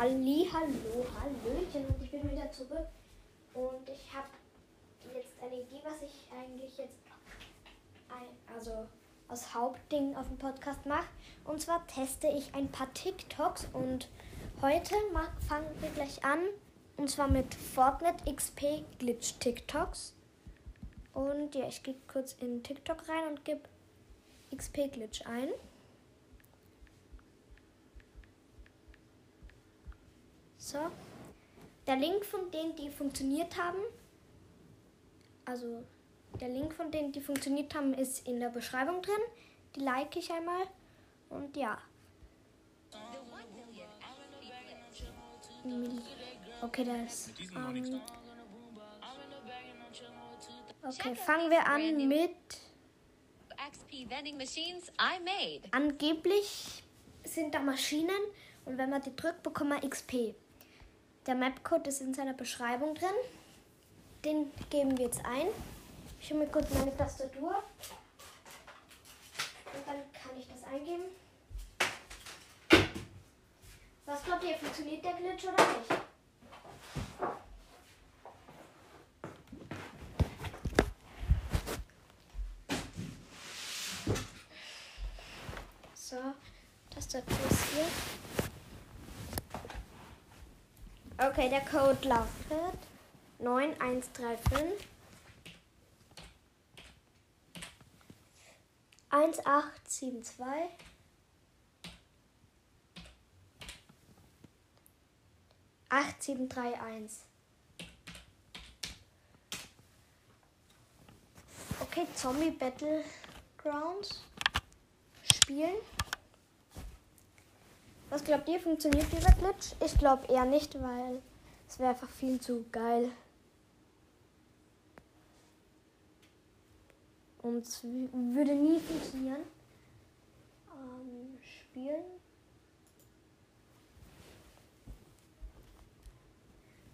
Ali, hallo, hallöchen und ich bin wieder zurück und ich habe jetzt eine Idee, was ich eigentlich jetzt ein, also als Hauptding auf dem Podcast mache. Und zwar teste ich ein paar TikToks und heute fangen wir gleich an und zwar mit Fortnite XP Glitch TikToks. Und ja, ich gehe kurz in TikTok rein und gebe XP Glitch ein. So. Der Link von denen, die funktioniert haben, also der Link von denen, die funktioniert haben, ist in der Beschreibung drin. Die like ich einmal. Und ja. Okay, das. Ähm, okay, fangen wir an mit. Angeblich sind da Maschinen und wenn man die drückt, bekommt man XP. Der Mapcode ist in seiner Beschreibung drin. Den geben wir jetzt ein. Ich hole mir kurz meine Tastatur. Und dann kann ich das eingeben. Was glaubt ihr, funktioniert der Glitch oder nicht? So, Tastatur ist hier. Okay, der Code lautet 9135 1872 8731 Okay, Zombie Battlegrounds spielen. Was glaubt ihr, funktioniert dieser Glitch? Ich glaube eher nicht, weil es wäre einfach viel zu geil. Und es würde nie funktionieren. Ähm, spielen.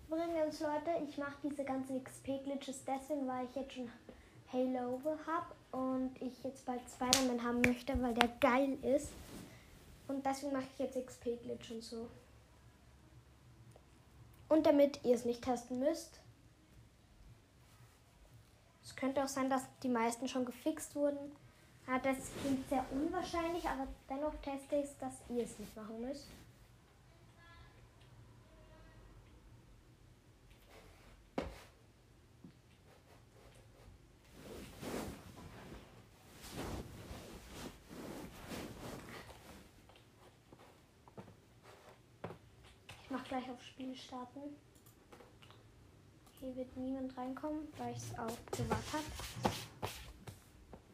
Übrigens, Leute, ich mache diese ganzen XP-Glitches deswegen, weil ich jetzt schon Halo habe und ich jetzt bald Spider-Man haben möchte, weil der geil ist. Und deswegen mache ich jetzt XP-Glitch und so. Und damit ihr es nicht testen müsst. Es könnte auch sein, dass die meisten schon gefixt wurden. Ja, das klingt sehr unwahrscheinlich, aber dennoch teste ich es, dass ihr es nicht machen müsst. gleich auf Spiel starten. Hier wird niemand reinkommen, weil ich es auch privat habe.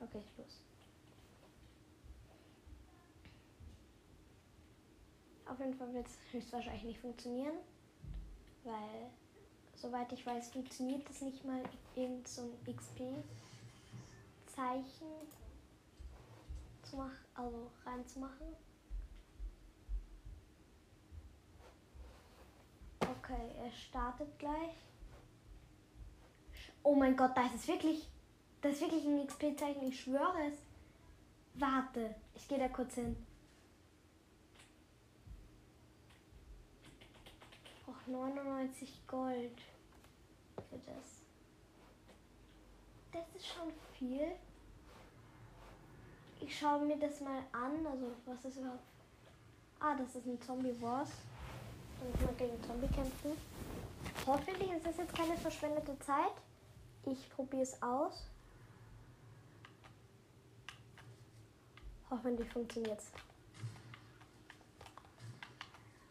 Okay, los. Auf jeden Fall wird es höchstwahrscheinlich nicht funktionieren, weil soweit ich weiß, funktioniert es nicht mal irgend so ein XP-Zeichen zu machen, also reinzumachen. Okay, er startet gleich. Oh mein Gott, da ist es wirklich. Das ist wirklich ein XP-Zeichen, ich schwöre es. Warte, ich gehe da kurz hin. Ich brauche 99 Gold für das. Das ist schon viel. Ich schaue mir das mal an. Also, was ist überhaupt. Ah, das ist ein Zombie-Boss. Und mal gegen Zombie kämpfen. Hoffentlich ist das jetzt keine verschwendete Zeit. Ich probiere es aus. Hoffentlich funktioniert es.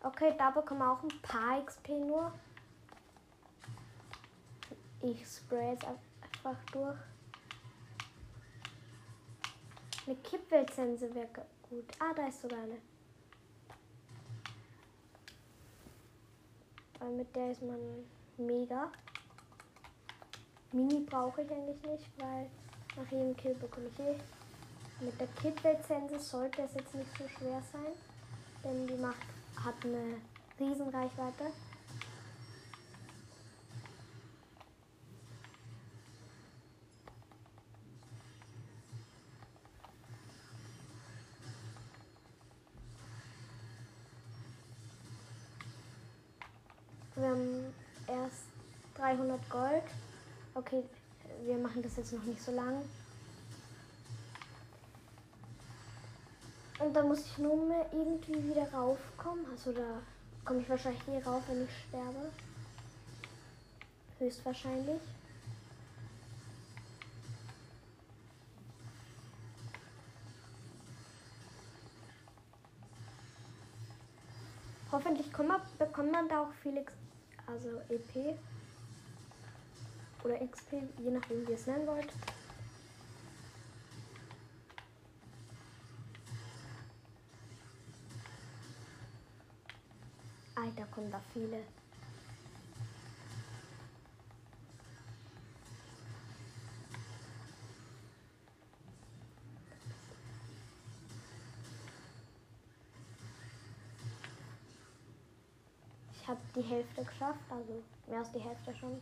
Okay, da bekommen wir auch ein paar XP nur. Ich spray jetzt einfach durch. Eine Kippweltsense wäre gut. Ah, da ist sogar eine. Weil mit der ist man mega. Mini brauche ich eigentlich nicht, weil nach jedem Kill bekomme ich eh. Mit der Kit-Lizenz sollte es jetzt nicht so schwer sein, denn die macht, hat eine Riesenreichweite. Wir Gold. Okay, wir machen das jetzt noch nicht so lang. Und da muss ich nur mehr irgendwie wieder raufkommen. Also da komme ich wahrscheinlich nie rauf, wenn ich sterbe. Höchstwahrscheinlich. Hoffentlich kommt man, bekommt man da auch viel X, also EP oder XP, je nachdem wie ihr es nennen wollt. Alter, kommen da viele. Ich habe die Hälfte geschafft, also mehr als die Hälfte schon.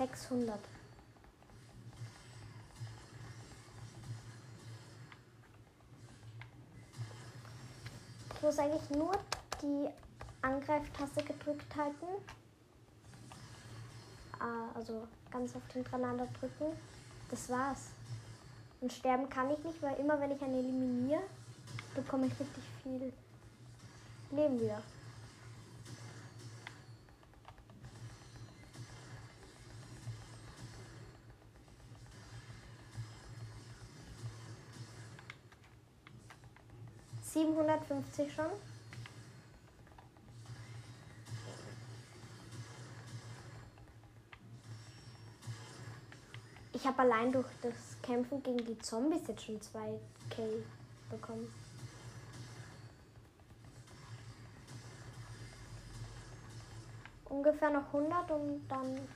600. Ich muss eigentlich nur die Angreiftaste gedrückt halten. Ah, also ganz oft hintereinander drücken. Das war's. Und sterben kann ich nicht, weil immer wenn ich einen eliminiere, bekomme ich richtig viel Leben wieder. Siebenhundertfünfzig schon. Ich habe allein durch das Kämpfen gegen die Zombies jetzt schon 2k bekommen. Ungefähr noch 100 und dann...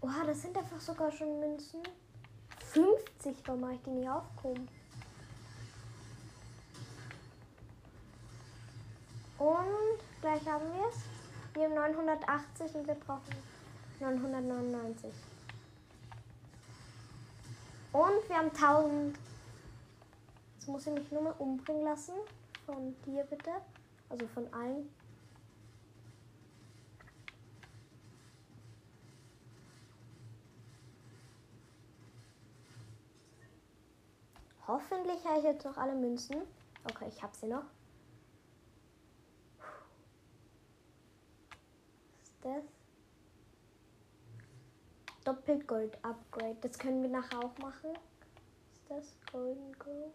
Oha, das sind einfach sogar schon Münzen. 50, warum mache ich die nicht aufgehoben? Und gleich haben wir es. Wir haben 980 und wir brauchen 999. Und wir haben 1000. Jetzt muss ich mich nur mal umbringen lassen. Von dir bitte. Also von allen. Hoffentlich habe ich jetzt noch alle Münzen. Okay, ich habe sie noch. Was ist das? Doppelgold Upgrade. Das können wir nachher auch machen. Ist das? Golden Go.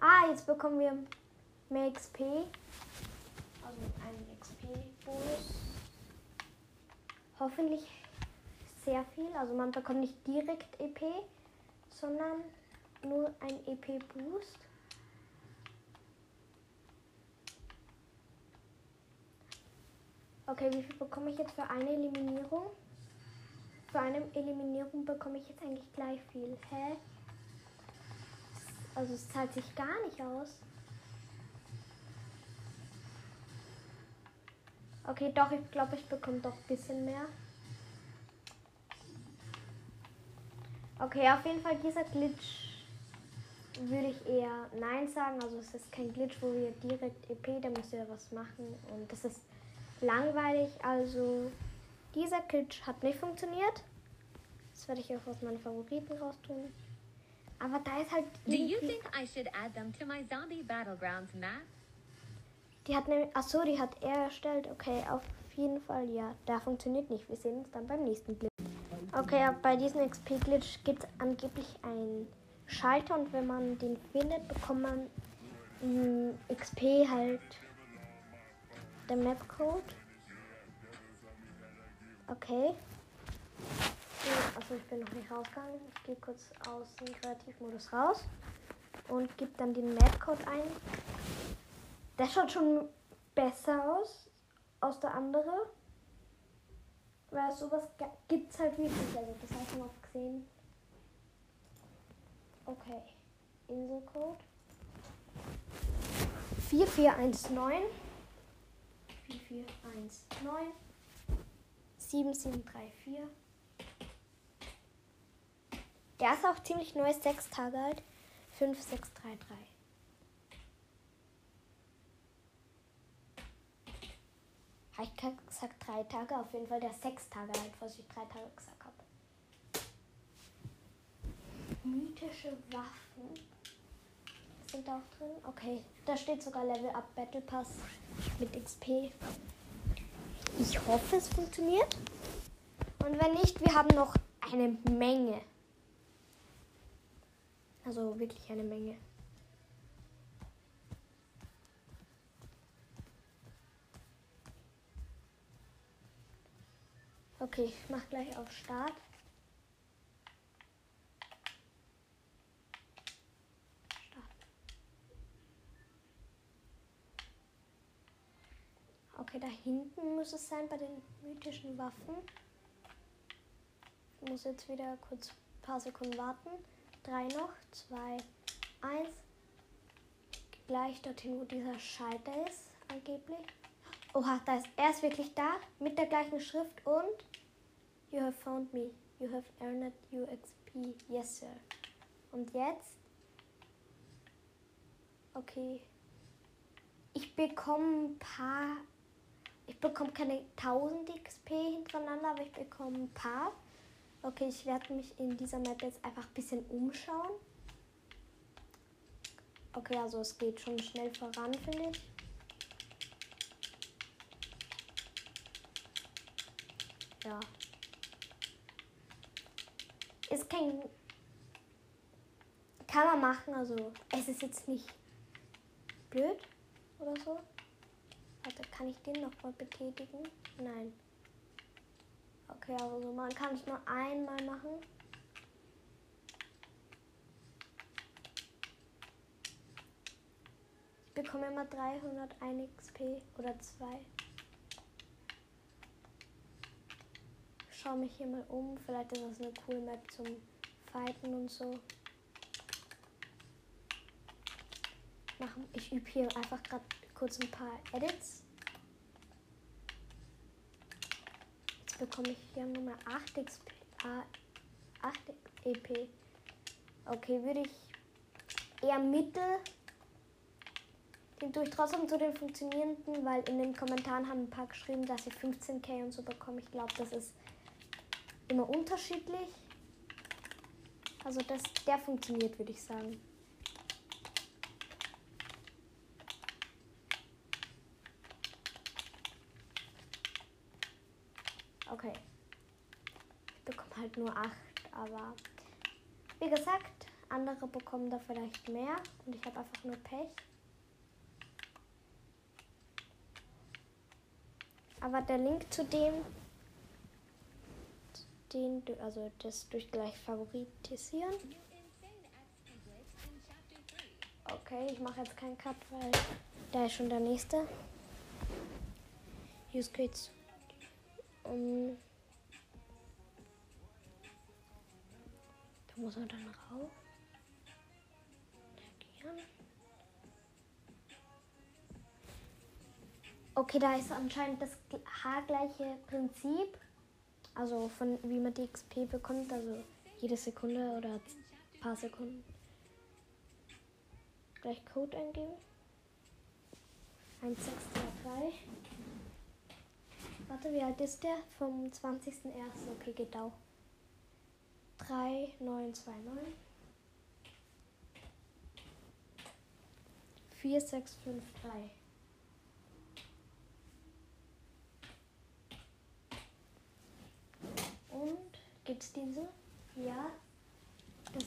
Ah, jetzt bekommen wir mehr XP. Also einen XP-Bonus. Hoffentlich sehr viel. Also man bekommt nicht direkt EP, sondern nur ein EP-Boost. Okay, wie viel bekomme ich jetzt für eine Eliminierung? Für eine Eliminierung bekomme ich jetzt eigentlich gleich viel. Hä? Also es zahlt sich gar nicht aus. Okay, doch, ich glaube, ich bekomme doch ein bisschen mehr. Okay, auf jeden Fall dieser Glitch würde ich eher Nein sagen. Also es ist kein Glitch, wo wir direkt EP, da müsst ihr was machen. Und das ist langweilig. Also dieser Glitch hat nicht funktioniert. Das werde ich auch aus meinen Favoriten raus tun. Aber da ist halt. Do you think I should add them to my zombie battlegrounds map? Die hat nämlich. Achso, die hat er erstellt. Okay, auf jeden Fall ja. Der funktioniert nicht. Wir sehen uns dann beim nächsten Glitch. Okay, bei diesem XP-Glitch gibt es angeblich einen Schalter und wenn man den findet, bekommt man mh, XP halt der Map-Code. Okay. Also ich bin noch nicht rausgegangen. Ich gehe kurz aus dem Kreativmodus raus und gebe dann den Map-Code ein. Der schaut schon besser aus aus der andere. Weil sowas gibt es halt wirklich. Also das habe ich mal gesehen. Okay. Inselcode. 4419 4, 1, 9, 7, 7, 3, 4. Der ist auch ziemlich neu, 6 Tage alt. 5, 6, 3, 3. Habe ich gesagt 3 Tage? Auf jeden Fall der 6 Tage alt, was ich 3 Tage gesagt habe. Mythische Waffen da auch drin. Okay, da steht sogar Level Up Battle Pass mit XP. Ich hoffe, es funktioniert. Und wenn nicht, wir haben noch eine Menge. Also wirklich eine Menge. Okay, ich mach gleich auf. Start. Okay, da hinten muss es sein bei den mythischen Waffen. Ich muss jetzt wieder kurz ein paar Sekunden warten. Drei noch, zwei, eins. Gleich dorthin, wo dieser Schalter ist, angeblich. Oha, da ist er ist wirklich da mit der gleichen Schrift und You have found me. You have earned your XP. Yes, sir. Und jetzt? Okay. Ich bekomme ein paar. Ich bekomme keine 1000 XP hintereinander, aber ich bekomme ein paar. Okay, ich werde mich in dieser Map jetzt einfach ein bisschen umschauen. Okay, also es geht schon schnell voran, finde ich. Ja. Ist kein. Kann man machen, also es ist jetzt nicht blöd oder so. Warte, kann ich den nochmal betätigen? Nein. Okay, also man kann es nur einmal machen. Ich bekomme immer 301 XP oder 2. Schau mich hier mal um. Vielleicht ist das eine coole Map zum Fighten und so. Machen. Ich übe hier einfach gerade kurz ein paar Edits. Jetzt bekomme ich hier Nummer 8 XP. Ah, 8 EP. Okay, würde ich eher Mittel. Den tue ich trotzdem zu den funktionierenden, weil in den Kommentaren haben ein paar geschrieben, dass sie 15k und so bekommen. Ich glaube, das ist immer unterschiedlich. Also das, der funktioniert, würde ich sagen. Okay. Ich bekomme halt nur 8, aber wie gesagt, andere bekommen da vielleicht mehr und ich habe einfach nur Pech. Aber der Link zu dem, den, also das durch gleich favoritisieren. Okay, ich mache jetzt keinen Cut, weil da ist schon der nächste. Use geht's um. Muss er dann rauf. Okay, da ist anscheinend das haargleiche Prinzip. Also von wie man die XP bekommt, also jede Sekunde oder paar Sekunden. Gleich Code eingeben. 1623. Warte, wie alt ist der? Vom 20.01. Okay, geht auch. 3929. 4653. Und gibt's diese? Ja. Das.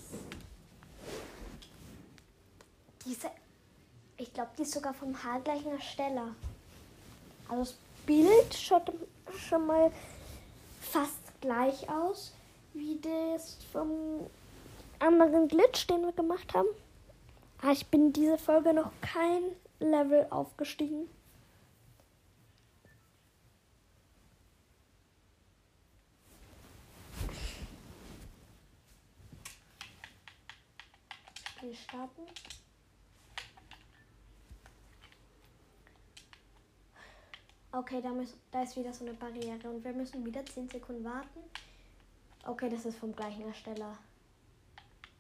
Diese. Ich glaube, die ist sogar vom haargleichen Ersteller. Also das Bild schaut schon mal fast gleich aus wie das vom anderen Glitch, den wir gemacht haben. Aber ich bin diese Folge noch kein Level aufgestiegen. Spiel starten. Okay, da, müssen, da ist wieder so eine Barriere und wir müssen wieder 10 Sekunden warten. Okay, das ist vom gleichen Ersteller.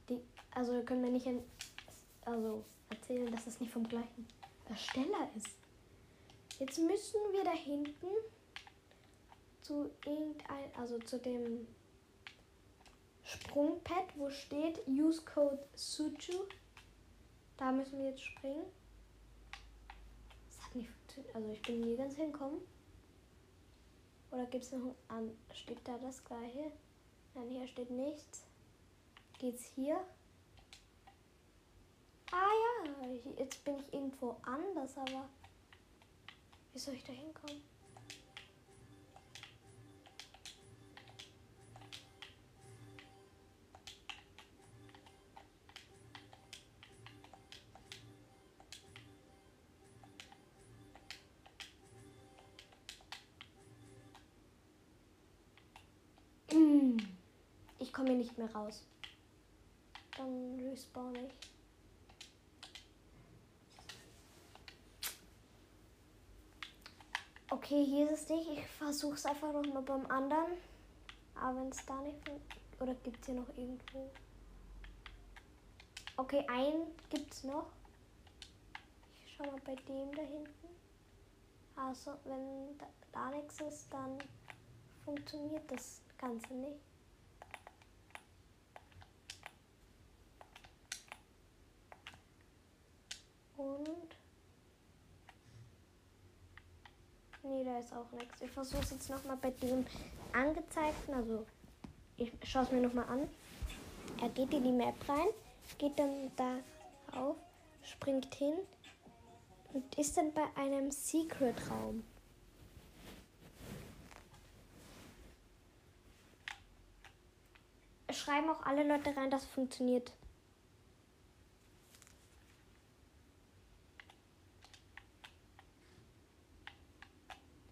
Die, also können wir nicht in, also erzählen, dass es nicht vom gleichen Ersteller ist. Jetzt müssen wir da hinten zu irgendein, also zu dem Sprungpad, wo steht Use Code Suju. Da müssen wir jetzt springen. Das hat nicht funktioniert. Also ich bin nirgends hinkommen. Oder gibt es noch an? Steht da das gleiche? Nein, hier steht nichts. Geht's hier? Ah ja, jetzt bin ich irgendwo anders, aber wie soll ich da hinkommen? Nicht mehr raus. Dann respawn ich. Okay, hier ist es nicht. Ich versuche es einfach noch mal beim anderen. Aber wenn es da nicht... Oder gibt es hier noch irgendwo? Okay, einen gibt es noch. Ich schau mal bei dem da hinten. Also, wenn da, da nichts ist, dann funktioniert das Ganze nicht. Und. Nee, da ist auch nichts. Ich versuche es jetzt nochmal bei dem angezeigten. Also, ich schaue es mir nochmal an. Er geht in die Map rein, geht dann da auf, springt hin und ist dann bei einem Secret-Raum. Schreiben auch alle Leute rein, dass es funktioniert.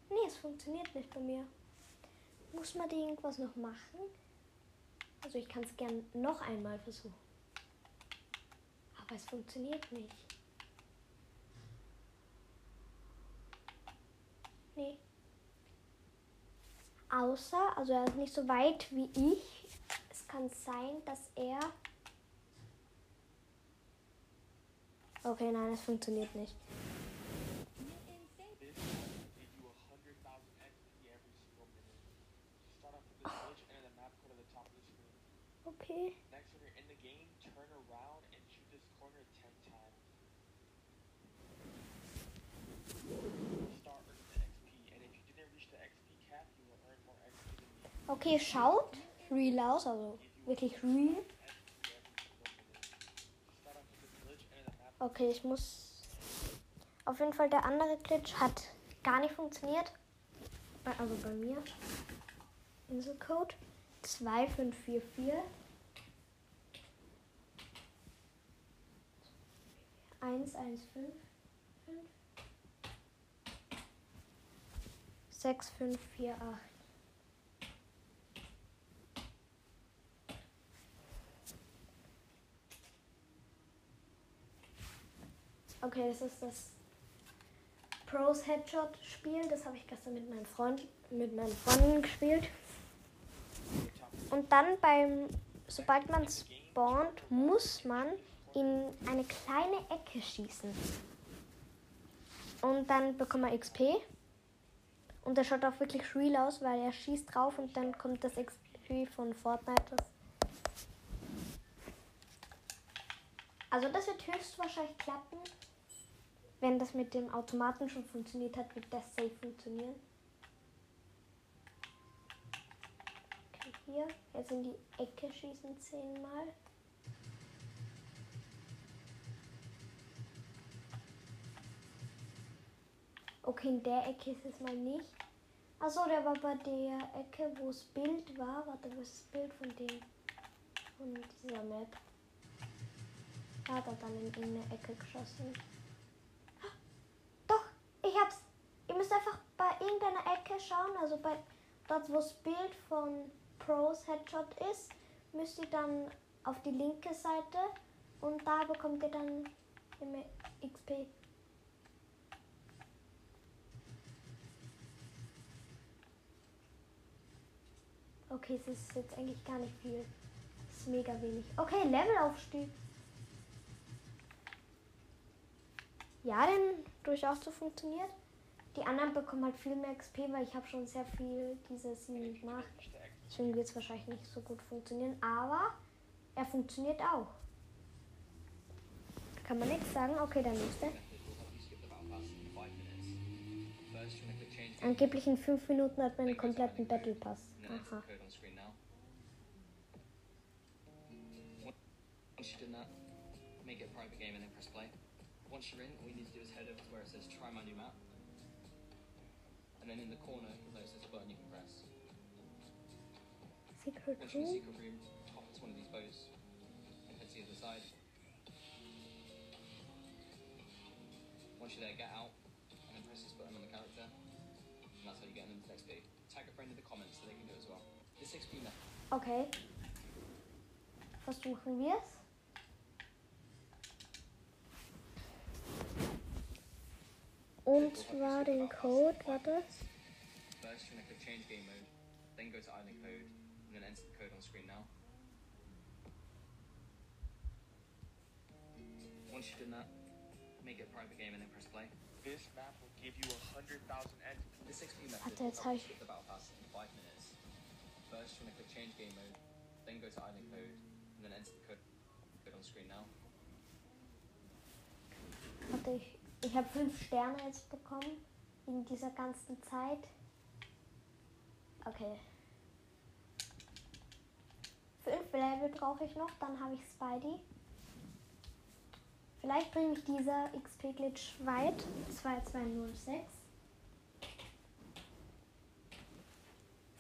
Nee, es funktioniert nicht bei mir. Muss man irgendwas noch machen? Also ich kann es gern noch einmal versuchen. Aber es funktioniert nicht. Nee. Außer, also er ist nicht so weit wie ich. Es kann sein, dass er... Okay, nein, es funktioniert nicht. This give you 100,000 XP every single minute. Start off with this village, enter the map code at the top of the screen. Okay. Next, when you're in the game, turn around and shoot this corner 10 times. Start earning the XP, and if you didn't reach the XP cap, you will earn more XP than me. Okay, schaut real aus, also wirklich real. Start off with this village, enter the map Okay, ich muss. Auf jeden Fall, der andere Glitch hat gar nicht funktioniert. Also bei mir. Inselcode 2544. 115 6548. Okay, das ist das Pros Headshot Spiel. Das habe ich gestern mit meinen Freunden, mit meinen Freunden gespielt. Und dann beim, sobald man spawnt, muss man in eine kleine Ecke schießen. Und dann bekommt man XP. Und das schaut auch wirklich real aus, weil er schießt drauf und dann kommt das XP von Fortnite. Also das wird höchstwahrscheinlich klappen. Wenn das mit dem Automaten schon funktioniert hat, wird das safe funktionieren. Okay, hier. Jetzt in die Ecke schießen zehnmal. Okay, in der Ecke ist es mal nicht. Achso, der war bei der Ecke, wo das Bild war. Warte, wo ist das Bild von dem? Von dieser Map. Da hat er dann in irgendeine Ecke geschossen. Doch, ich hab's. Ihr müsst einfach bei irgendeiner Ecke schauen, also bei dort, wo das Bild von Pros Headshot ist, müsst ihr dann auf die linke Seite und da bekommt ihr dann immer XP. Okay, es ist jetzt eigentlich gar nicht viel. Es ist mega wenig. Okay, Levelaufstieg. Ja, denn durchaus so funktioniert. Die anderen bekommen halt viel mehr XP, weil ich habe schon sehr viel dieses gemacht. Deswegen wird es wahrscheinlich nicht so gut funktionieren, aber er funktioniert auch. Kann man nichts sagen? Okay, der nächste. Angeblich in 5 Minuten hat man einen kompletten Battle Pass. Aha. Once you've done that, make it a private game and then press play. Once you're in, all you need to do is head over to where it says try my new map. And then in the corner, there's this button you can press. Secret Once you're in the secret room, hop into one of these boats and head to the other side. Once you're there, get out Okay. Versuchen wir es. Und zwar den Code, warte. First, you're gonna click change game mode, then go to island code, and then enter the code on screen now. Once you've done that, make it a private game and then press play. This map will give you 100,000 entities. This XP method Warte, will you the battle pass in 5 minutes. Change game mode, then go to island code, and then enter the code, code on screen now. Warte, ich, ich habe fünf Sterne jetzt bekommen in dieser ganzen Zeit. Okay. Fünf Level brauche ich noch, dann habe ich Spidey. Vielleicht bringe ich dieser XP-Glitch weit. 2206.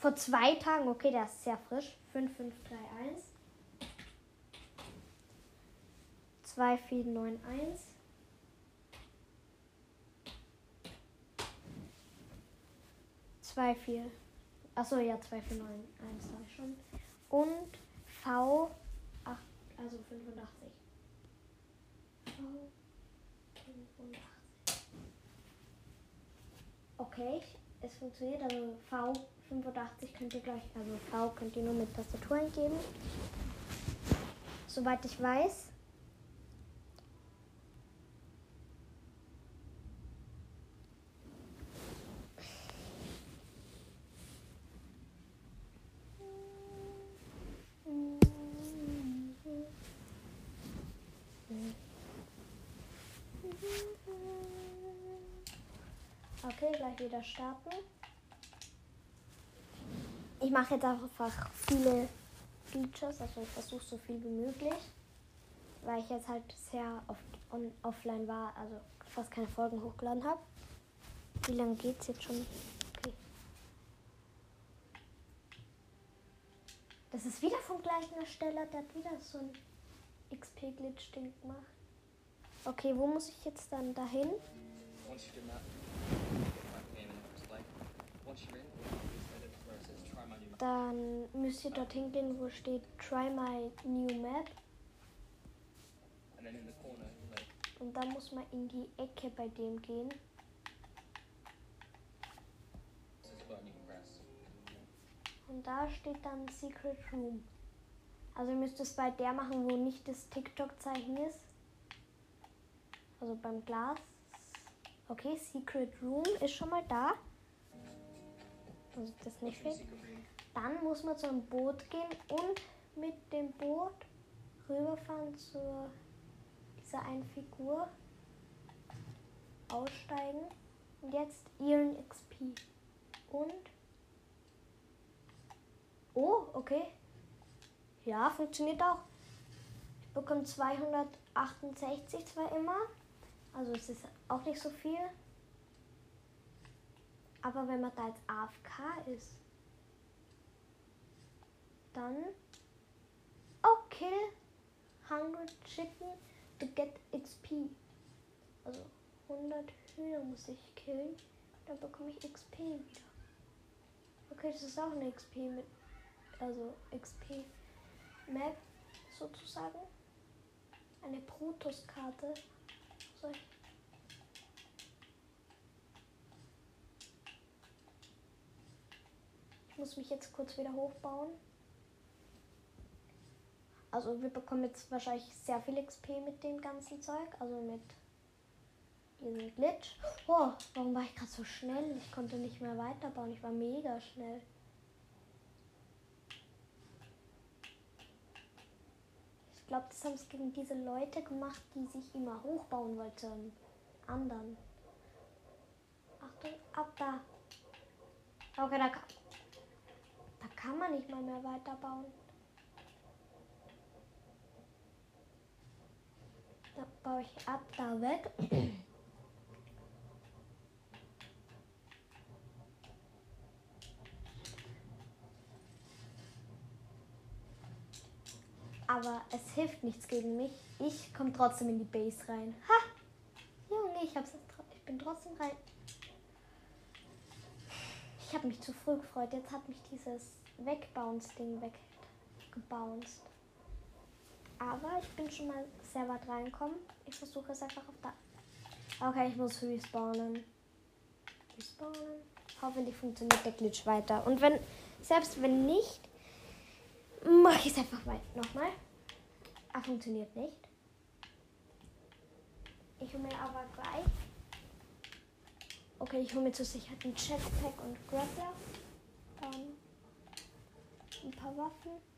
Vor zwei Tagen, okay, der ist sehr frisch. 5531. 2491. Zwei, vier. Achso, ja, 2491 habe ich schon. Und V, ach, also 85. V, 85. Okay, es funktioniert. Also V, 85 könnt ihr gleich, also V könnt ihr nur mit Tastatur eingeben. Soweit ich weiß. Okay, gleich wieder starten. Ich mache jetzt einfach viele Features, also ich versuche so viel wie möglich, weil ich jetzt halt sehr oft on offline war, also fast keine Folgen hochgeladen habe. Wie lange geht's jetzt schon? Okay. Das ist wieder vom gleichen Ersteller, der hat wieder so ein XP-Glitch-Ding gemacht. Okay, wo muss ich jetzt dann dahin? Once Dann müsst ihr dorthin gehen, wo steht Try my new map. Und dann muss man in die Ecke bei dem gehen. Und da steht dann Secret Room. Also ihr müsst es bei der machen, wo nicht das TikTok-Zeichen ist. Also beim Glas. Okay, Secret Room ist schon mal da. Also das nicht Once Dann muss man zu einem Boot gehen und mit dem Boot rüberfahren zu dieser einen Figur. Aussteigen. Und jetzt ihren XP. Und. Oh, okay. Ja, funktioniert auch. Ich bekomme 268 zwar immer. Also es ist auch nicht so viel. Aber wenn man da jetzt AFK ist, dann. Oh, kill 100 Chicken to get XP. Also 100 Hühner muss ich killen. Dann bekomme ich XP wieder. Okay, das ist auch eine XP mit. Also XP Map sozusagen. Eine Protoss-Karte. So, ich- Ich muss mich jetzt kurz wieder hochbauen. Also wir bekommen jetzt wahrscheinlich sehr viel XP mit dem ganzen Zeug. Also mit diesen Glitch. Oh, warum war ich gerade so schnell? Ich konnte nicht mehr weiterbauen. Ich war mega schnell. Ich glaube, das haben es gegen diese Leute gemacht, die sich immer hochbauen wollten. Anderen. Achtung, ab da. Okay, da kann, da kann man nicht mal mehr weiterbauen. Da baue ich ab da weg. Aber es hilft nichts gegen mich. Ich komme trotzdem in die Base rein. Ha! Junge, ich, hab's, ich bin trotzdem rein. Ich habe mich zu früh gefreut. Jetzt hat mich dieses Wegbounce-Ding weggebounced. Aber ich bin schon mal sehr weit reinkommen. Ich versuche es einfach auf da. Okay, ich muss respawnen. Respawnen. Hoffentlich funktioniert der Glitch weiter. Und wenn, selbst wenn nicht, mache ich es einfach weiter. Nochmal. Ah, funktioniert nicht. Ich hole mir aber gleich. Okay, ich hole mir zur Sicherheit ein Jetpack und Grappler. Dann ein paar Waffen.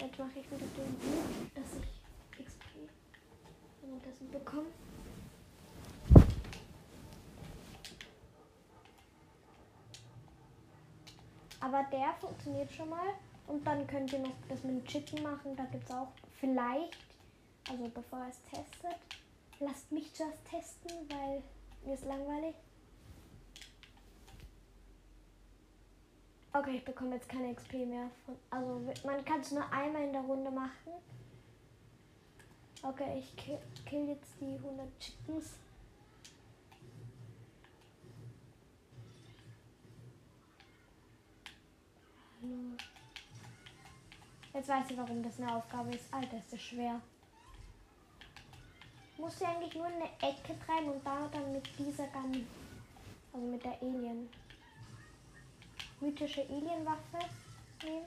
Jetzt mache ich wieder den Buch, dass ich XP währenddessen bekomme. Aber der funktioniert schon mal. Und dann könnt ihr noch das mit dem Chicken machen. Da gibt es auch vielleicht, also bevor er es testet, lasst mich zuerst testen, weil mir ist langweilig. Okay, ich bekomme jetzt keine XP mehr. Von, also man kann es nur einmal in der Runde machen. Okay, ich kill, kill jetzt die 100 Chickens. Jetzt weiß ich, warum das eine Aufgabe ist. Alter, ist das schwer. Muss sie eigentlich nur in eine Ecke treiben und da dann mit dieser Gun, also mit der Alien, mythische Alienwaffe nehmen.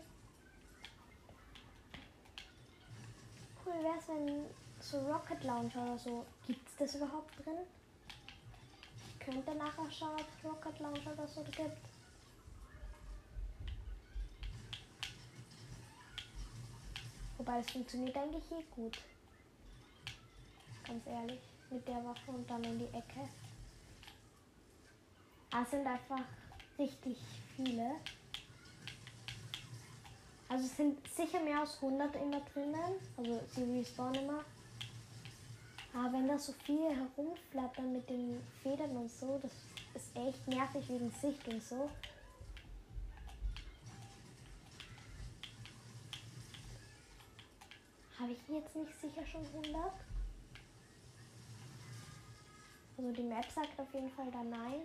Cool wäre es, wenn so Rocket Launcher oder so, gibt es das überhaupt drin? Ich könnte nachher schauen, ob es Rocket Launcher oder so gibt. Wobei es funktioniert eigentlich eh gut. Ganz ehrlich. Mit der Waffe und dann in die Ecke. Ah, sind einfach richtig viele. Also es sind sicher mehr als 100 immer drinnen. Also sie respawnen immer. Aber wenn da so viele herumflattern mit den Federn und so, das ist echt nervig wegen Sicht und so. Habe ich jetzt nicht sicher schon 100? Also die Map sagt auf jeden Fall da nein,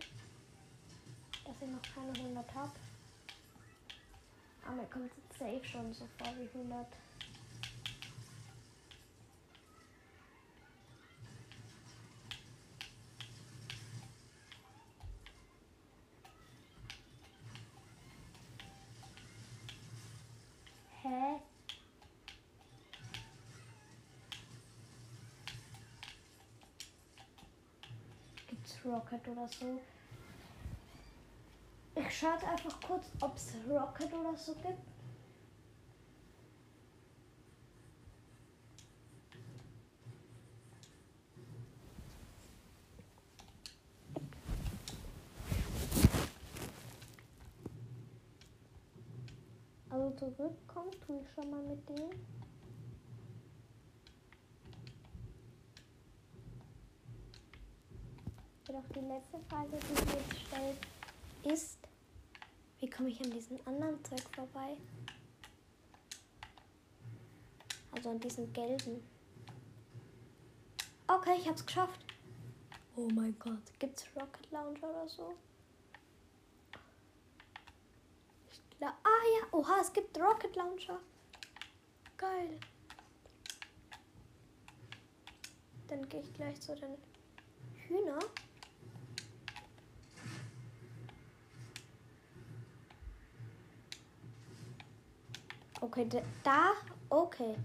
dass ich noch keine 100 habe. Aber mir kommt es safe schon so vor wie 100. Hä? Gibt's Rocket oder so? Jetzt einfach kurz, ob es Rocket oder so gibt. Also zurückkommen tue ich schon mal mit dem. Jedoch die letzte Frage, die ich jetzt stelle, ist, wie komme ich an diesen anderen Zeug vorbei? Also an diesen gelben. Okay, ich hab's geschafft. Oh mein Gott, gibt's Rocket Launcher oder so? Ah ja, oha, es gibt Rocket Launcher. Geil. Dann gehe ich gleich zu den Hühner. Okay, da, okay.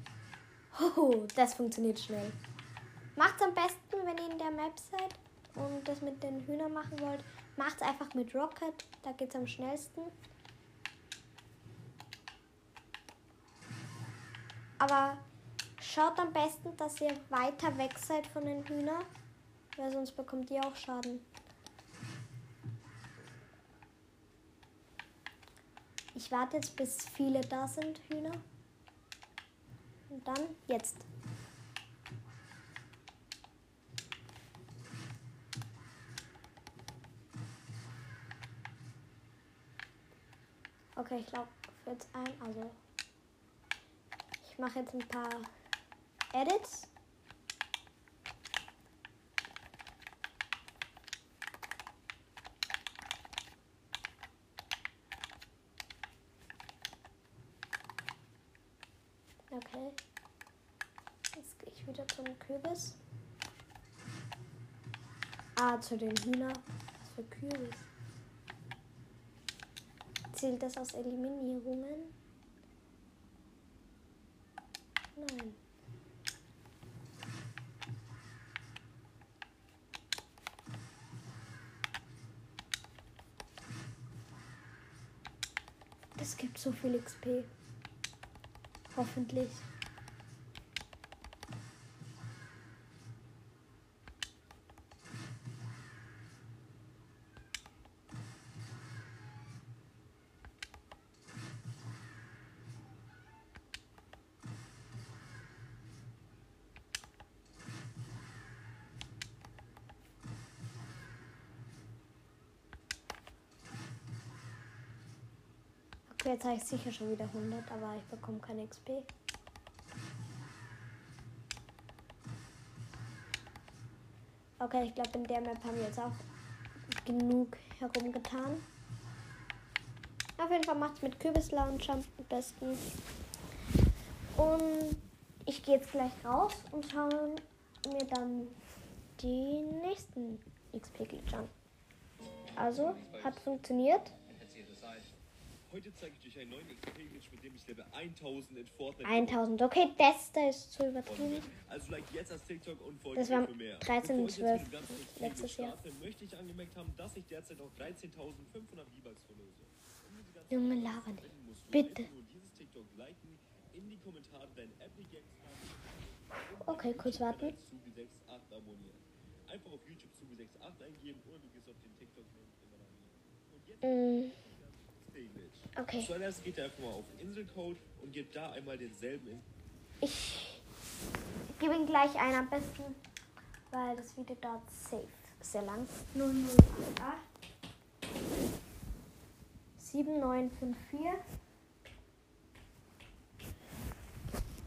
Oh, das funktioniert schnell. Macht's am besten, wenn ihr in der Map seid. und das mit den Hühnern machen wollt, macht es einfach mit Rocket. Da geht es am schnellsten. Aber schaut am besten, dass ihr weiter weg seid von den Hühnern, weil sonst bekommt ihr auch Schaden. Ich warte jetzt, bis viele da sind, Hühner. Und dann jetzt. Okay, ich laufe jetzt ein. Also, ich mache jetzt ein paar Edits. Okay. Jetzt gehe ich wieder zum Kürbis. Ah, zu den Hühner. Was für Kürbis? Zählt das aus Eliminierungen? Nein. Es gibt so viel XP. Hoffentlich. Jetzt habe ich sicher schon wieder 100, aber ich bekomme keine XP. Okay, ich glaube, in der Map haben wir jetzt auch genug herumgetan. Auf jeden Fall macht es mit Kürbis-Launcher am besten. Und ich gehe jetzt gleich raus und schaue mir dann die nächsten XP-Glitch an. Also, hat funktioniert. And head to the other side. Heute zeige ich euch einen neuen XP-Glitch, mit dem ich Level 1000 in Fortnite 1000. Okay, das da ist zu übertrieben. bin. Also like jetzt als TikTok und folgt Das war für mehr. 13 Bevor ich jetzt 12 mit dem ganzen XP-Glitch letztes Jahr. starte, möchte ich angemerkt haben, dass ich derzeit noch 13.500 V-Bucks verlose. Junge, zu nicht. Bitte. Okay, kurz warten. Subi68 abonnieren. Einfach auf YouTube Subi68 eingeben oder du gehst auf den TikTok-Link. Und Mm, XP-Glitch. Okay. Zuallererst geht ihr einfach mal auf Inselcode und gebt da einmal denselben in Ich gebe ihn gleich ein am besten, weil das Video dauert safe sehr lang. 0088 7954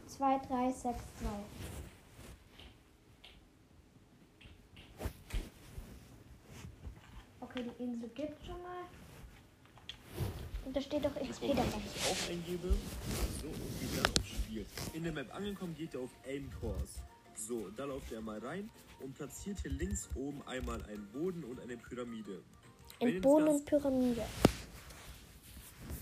2362. Okay, die Insel gibt schon mal. Und da steht doch XP dabei. wenn ich auch eingebe. So, und geht dann auf Spiel. In der Map angekommen, geht ihr auf Aim Course. So, da lauft ihr mal rein und platziert hier links oben einmal einen Boden und eine Pyramide. Wenn ihr In das Boden und Pyramide.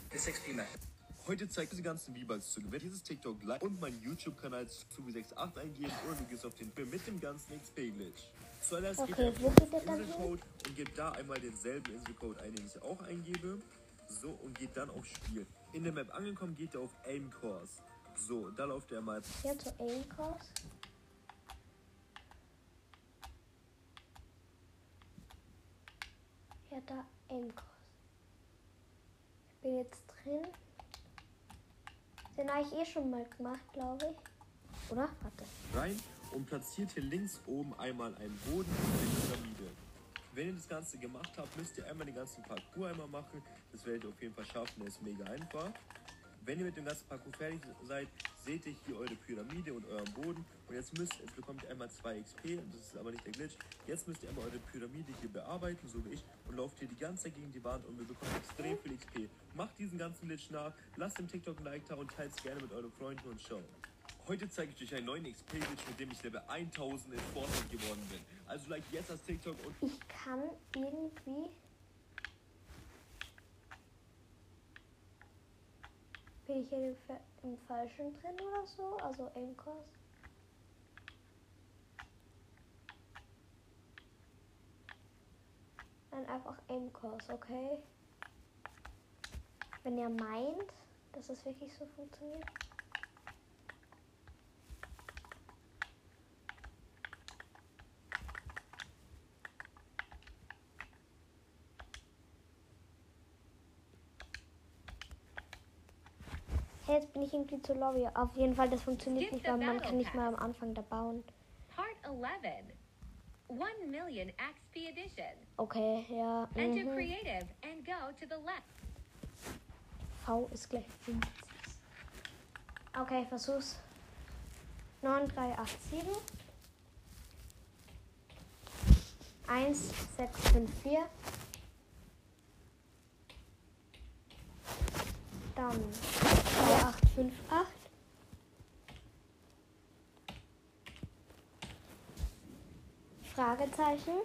This XP method. Heute zeigt diese ganzen V-Bucks zu gewinnen. Dieses TikTok like und meinen YouTube-Kanal Subi68 eingeben oder du gehst auf den Film mit dem ganzen XP-Glitch. Geht Okay, auf geht hin? Inselcode und gebt da einmal denselben Inselcode ein, den ich auch eingebe. So, und geht dann auf Spiel. In der Map angekommen, geht ihr auf Aim Course. So, da läuft ihr mal Hier zu Aim Course. Ja, da Aim Course. Ich bin jetzt drin. Den habe ich eh schon mal gemacht, glaube ich. Oder? Warte. rein und platziert hier links oben einmal einen Boden. Wenn ihr das Ganze gemacht habt, müsst ihr einmal den ganzen Parcours einmal machen. Das werdet ihr auf jeden Fall schaffen, der ist mega einfach. Wenn ihr mit dem ganzen Parcours fertig seid, seht ihr hier eure Pyramide und euren Boden. Und jetzt müsst jetzt bekommt ihr einmal 2 XP, das ist aber nicht der Glitch. Jetzt müsst ihr einmal eure Pyramide hier bearbeiten, so wie ich, und lauft hier die ganze Zeit gegen die Wand und wir bekommen extrem viel XP. Macht diesen ganzen Glitch nach, lasst dem TikTok ein Like da und teilt es gerne mit euren Freunden und ciao. Heute zeige ich euch einen neuen XP-Glitch, mit dem ich Level 1000 in Fortnite geworden bin. Also like jetzt das TikTok und Ich kann irgendwie. Bin ich hier im, Fa- im Falschen drin oder so? Also Aim Course. einfach Aim-Kurs, okay? Wenn ihr meint, dass es wirklich so funktioniert. Ich irgendwie zu Lobby. Auf jeden Fall, das funktioniert nicht, weil man kann nicht mal am. Anfang da bauen. Part 11. 1 million XP edition. Okay, ja. Mhm. creative and go to the left. V ist gleich 50. Okay, versuch's. 9, 3, 8, 7. 1, 6, 5, 4. Dann 3, 8, 5, 8. Fragezeichen.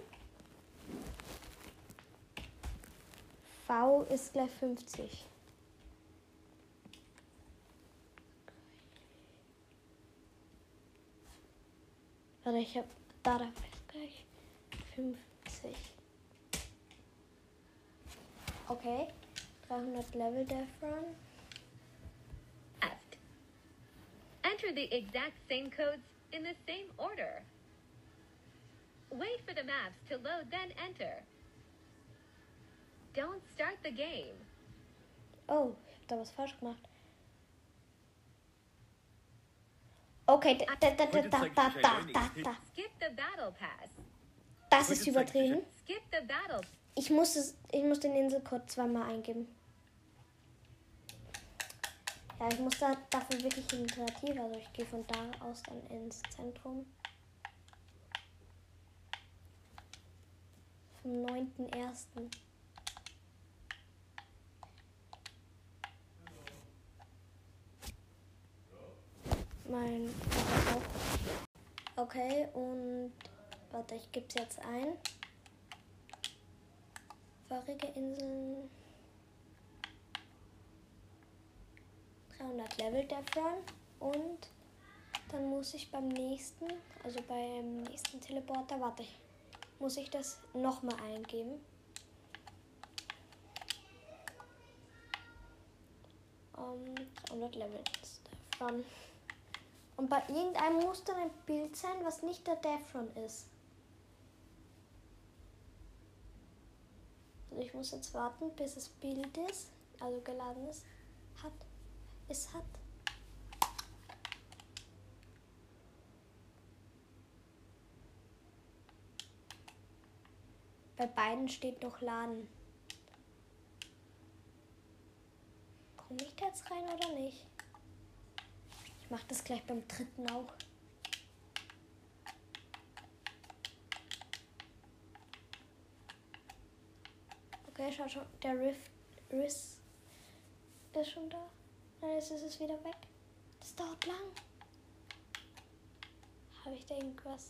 V ist gleich 50. Warte, ich hab da, ist gleich 50. Okay, 300 Level Defron. Left. Enter the exact same codes in the same order. Wait for the maps to load, then enter. Don't start the game. Oh, ich hab da was falsch gemacht. Okay, da, da, da, da, da, da, da, da, einiges. da. Skip the battle pass. Das ist übertrieben. Skip the battle. Ich muss, es, ich muss den Inselcode zweimal eingeben. Ja, ich muss da dafür wirklich integrativ, also ich gehe von da aus dann ins Zentrum. Vom 9.1. Mein. Okay, und warte, ich gebe es jetzt ein. Vorige Inseln. 300 Level Defron. Und dann muss ich beim nächsten, also beim nächsten Teleporter, warte, muss ich das nochmal eingeben. Um, 300 Level Defron. Und bei irgendeinem muss dann ein Bild sein, was nicht der Defron ist. Also ich muss jetzt warten, bis das Bild ist, also geladen ist, es hat. Bei beiden steht noch Laden. Komme ich da jetzt rein oder nicht? Ich mache das gleich beim dritten auch. Okay, schau schon. Der Rift Riss ist schon da. Nein, jetzt ist es wieder weg. Das dauert lang. Habe ich da irgendwas?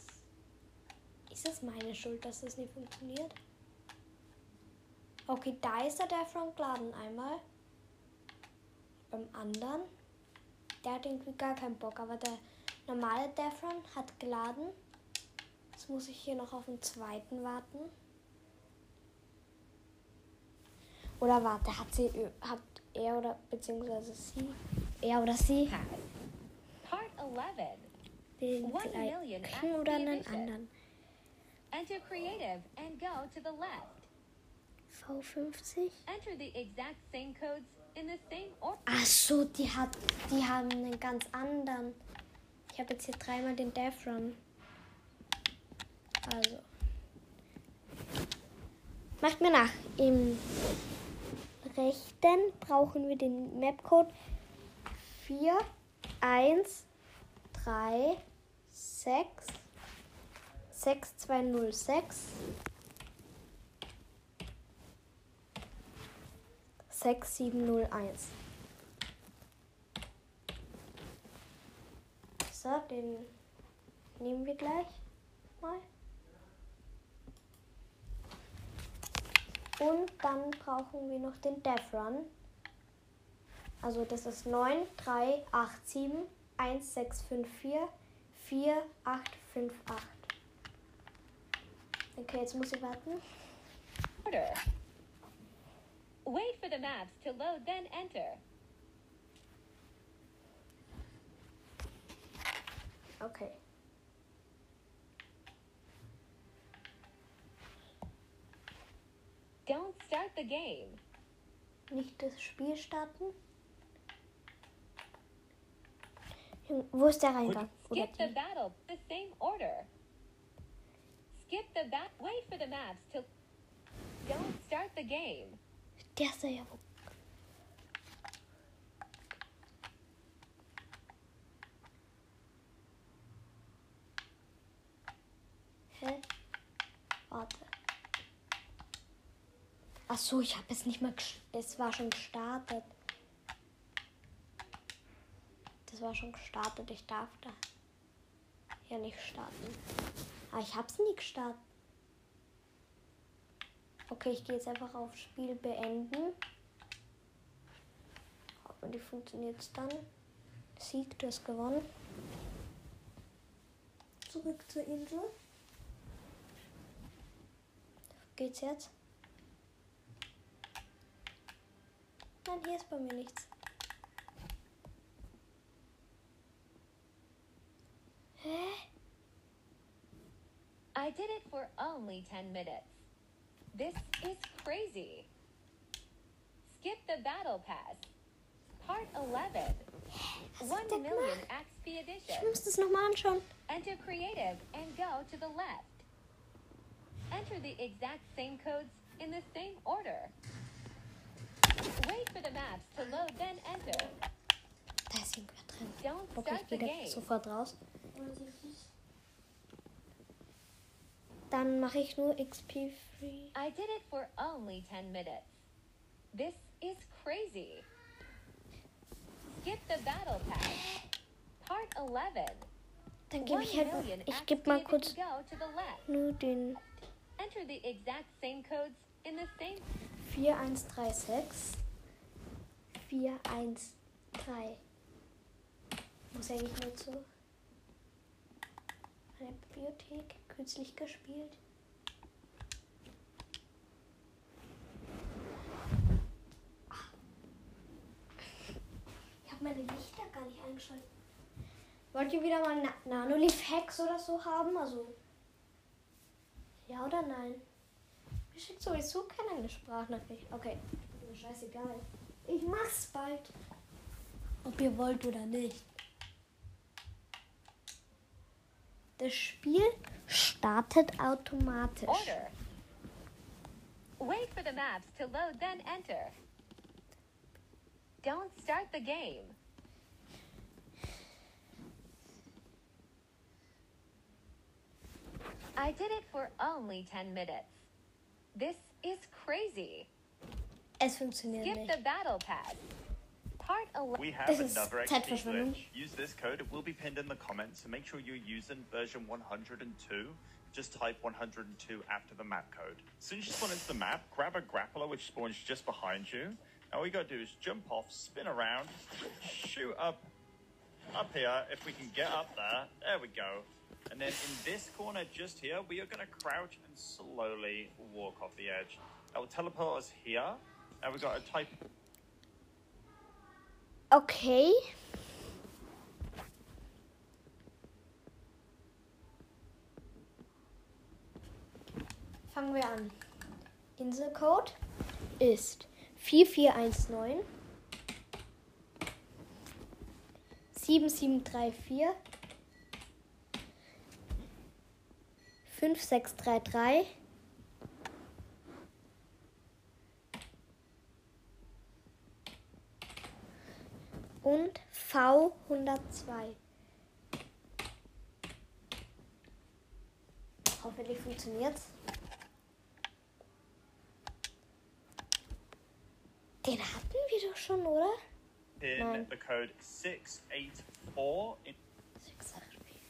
Ist es meine Schuld, dass das nicht funktioniert? Okay, da ist er der Front geladen einmal. Beim anderen. Der hat irgendwie gar keinen Bock, aber der normale Defron hat geladen. Jetzt muss ich hier noch auf den zweiten warten. Oder warte, hat sie, hat er oder beziehungsweise sie, er oder sie. Part 11. den gleichen oder einen anderen? Enter creative and go to the left. V50? Enter the exact same codes in the same order. Ach so, die, hat, die haben einen ganz anderen. Ich habe jetzt hier dreimal den Defron. Also. Macht mir nach. Im rechten brauchen wir den Mapcode 4, 1, 3, 6, 6206. 6701. So, den nehmen wir gleich mal. Und dann brauchen wir noch den Defron. Also das ist 9, 3, 8, 7, 1, 6, 5, 4, 4, 8, 5, 8. Okay, jetzt muss ich warten. order. Wait for the maps to load, then enter. Okay. Don't start the game. Nicht das Spiel starten. Junge, Wo ist der Reingang? Skip the battle, the same order. Skip the bat. Wait for the maps to. Don't start the game. Der ist ja wo. Hä? Warte. Ach so, ich habe es nicht mal. Es war schon gestartet. Das war schon gestartet. Ich darf da ja nicht starten. Aber ich habe es nie gestartet. Okay, ich gehe jetzt einfach auf Spiel beenden. Und wie funktioniert dann? Sieg, du hast gewonnen. Zurück zur Insel. Geht's jetzt? Nein, hier ist bei mir nichts. Hä? I did it for only 10 minutes. This is crazy. Skip the battle pass. Part 11. Was 1 hat der million? XP Ich edition. muss das nochmal anschauen. Enter creative and go to the left. Enter the exact same codes in the same order. Da ist irgendwer drin. Start ich gehe sofort raus. Dann mache ich nur XP Free. I did it for only 10 minutes. This is crazy. Skip the battle pass. Part 11. Dann gebe 1 ich halt. Ich gebe mal kurz nur den Enter the exact same codes in the same 4136. 413. Muss eigentlich nur zu. Eine Bibliothek. Kürzlich gespielt. Ich habe meine Lichter gar nicht eingeschaltet. Wollt ihr wieder mal Na Nanolief-Hacks oder so haben? Also. Ja oder nein? Mir schickt sowieso keiner eine Sprachnachricht. Okay. Scheißegal. Ich mach's bald. Ob ihr wollt oder nicht. Das Spiel startet automatisch. order. Wait for the maps to load, then enter. Don't start the game. I did it for only 10 minutes. This is crazy. Es funktioniert Skip nicht. the battle pad. Part 11. We have This is another XP Zeitverschwendung. glitch. Use this code. It will be pinned in the comments. So make sure you're using version 102. Just type 102 after the map code. As soon as you spawn into the map, grab a grappler which spawns just behind you. Now all you gotta do is jump off, spin around, shoot up up here. If we can get up there, there we go. And then in this corner just here, we are gonna crouch and slowly walk off the edge. That will teleport us here. Okay. Fangen wir an. Inselcode ist 4419 7734 5633 und V102. Hoffentlich funktioniert's. Den hatten wir doch schon, oder? in Nein. the code 684 in 684.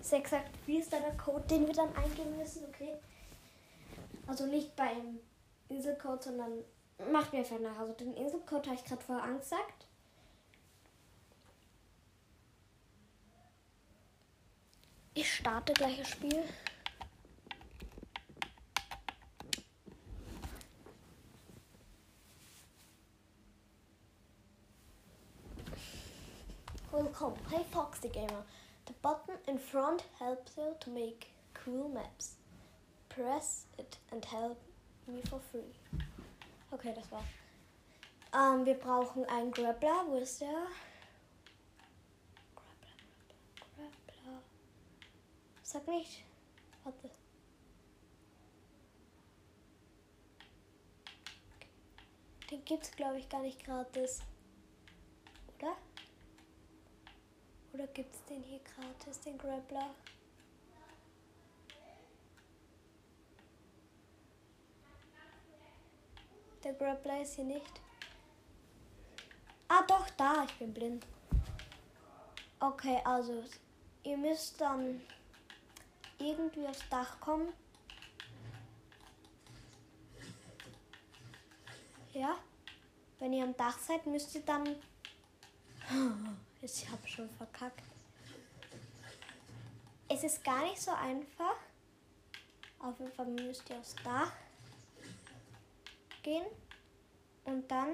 684 ist da der Code, den wir dann eingeben müssen, okay? Also nicht beim Inselcode, sondern macht mir einfach nach. Also den Inselcode habe ich gerade vorher angesagt. Ich starte gleich das Spiel. Willkommen, hey Foxy Gamer. The button in front helps you to make cool maps. Press it and help me for free. Okay, das war's. Ähm, wir brauchen einen Grappler, wo ist der? Sag nicht. Warte. Den gibt's glaube ich gar nicht gratis. Oder? Oder gibt's den hier gratis, den Grappler? Der Grappler ist hier nicht. Ah, doch, da. Ich bin blind. Okay, also ihr müsst dann irgendwie aufs Dach kommen. Ja. Wenn ihr am Dach seid, müsst ihr dann. Ich hab schon verkackt. Es ist gar nicht so einfach. Auf jeden Fall müsst ihr aufs Dach gehen und dann,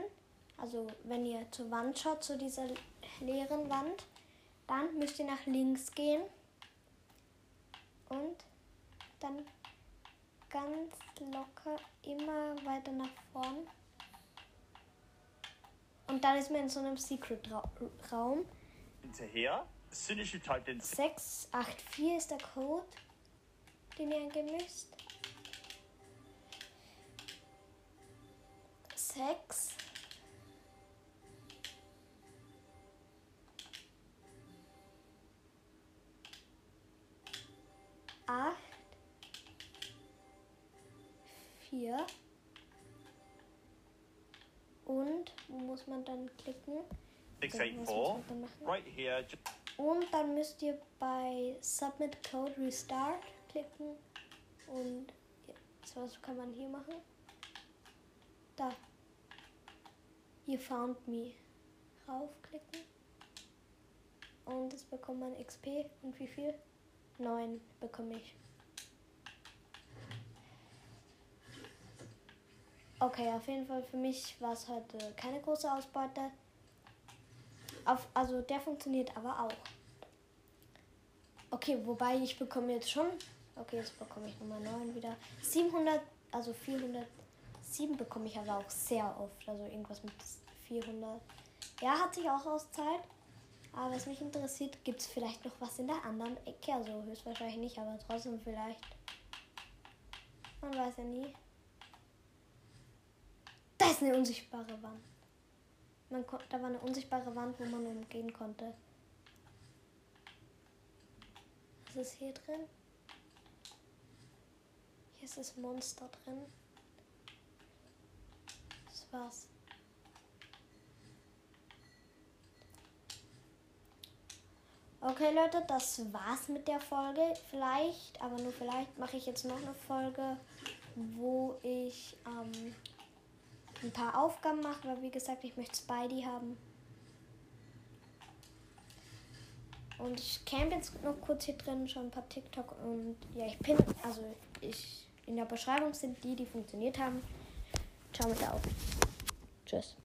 also wenn ihr zur Wand schaut, zu dieser leeren Wand, dann müsst ihr nach links gehen und dann ganz locker immer weiter nach vorn. Und dann ist man in so einem Secret-Raum. As you typed in 684 ist der Code, den ihr eingeben müsst. 6 8 4 und wo muss man dann klicken? Was muss 684, man dann machen? right here, Und dann müsst ihr bei Submit Code Restart klicken. Und so was kann man hier machen. Da. You found me. Raufklicken. Und jetzt bekommt man XP. Und wie viel? 9 bekomme ich. Okay, auf jeden Fall für mich war es heute keine große Ausbeute. Auf, also der funktioniert aber auch. Okay, wobei ich bekomme jetzt schon. Okay, jetzt bekomme ich Nummer 9 wieder. 700, also 407 bekomme ich aber auch sehr oft. Also irgendwas mit 400. Ja, hat sich auch auszahlt. Aber was mich interessiert, gibt es vielleicht noch was in der anderen Ecke? Also höchstwahrscheinlich nicht, aber trotzdem vielleicht. Man weiß ja nie. Da ist eine unsichtbare Wand. Man da war eine unsichtbare Wand, wo man umgehen konnte. Was ist hier drin? Hier ist das Monster drin. Das war's. Okay, Leute, das war's mit der Folge. Vielleicht, aber nur vielleicht, mache ich jetzt noch eine Folge, wo ich ähm, ein paar Aufgaben mache, weil wie gesagt, ich möchte Spidey haben. Und ich camp jetzt noch kurz hier drin, schon ein paar TikTok und ja, ich pin, also ich in der Beschreibung sind die, die funktioniert haben. Ciao mit auf. Tschüss.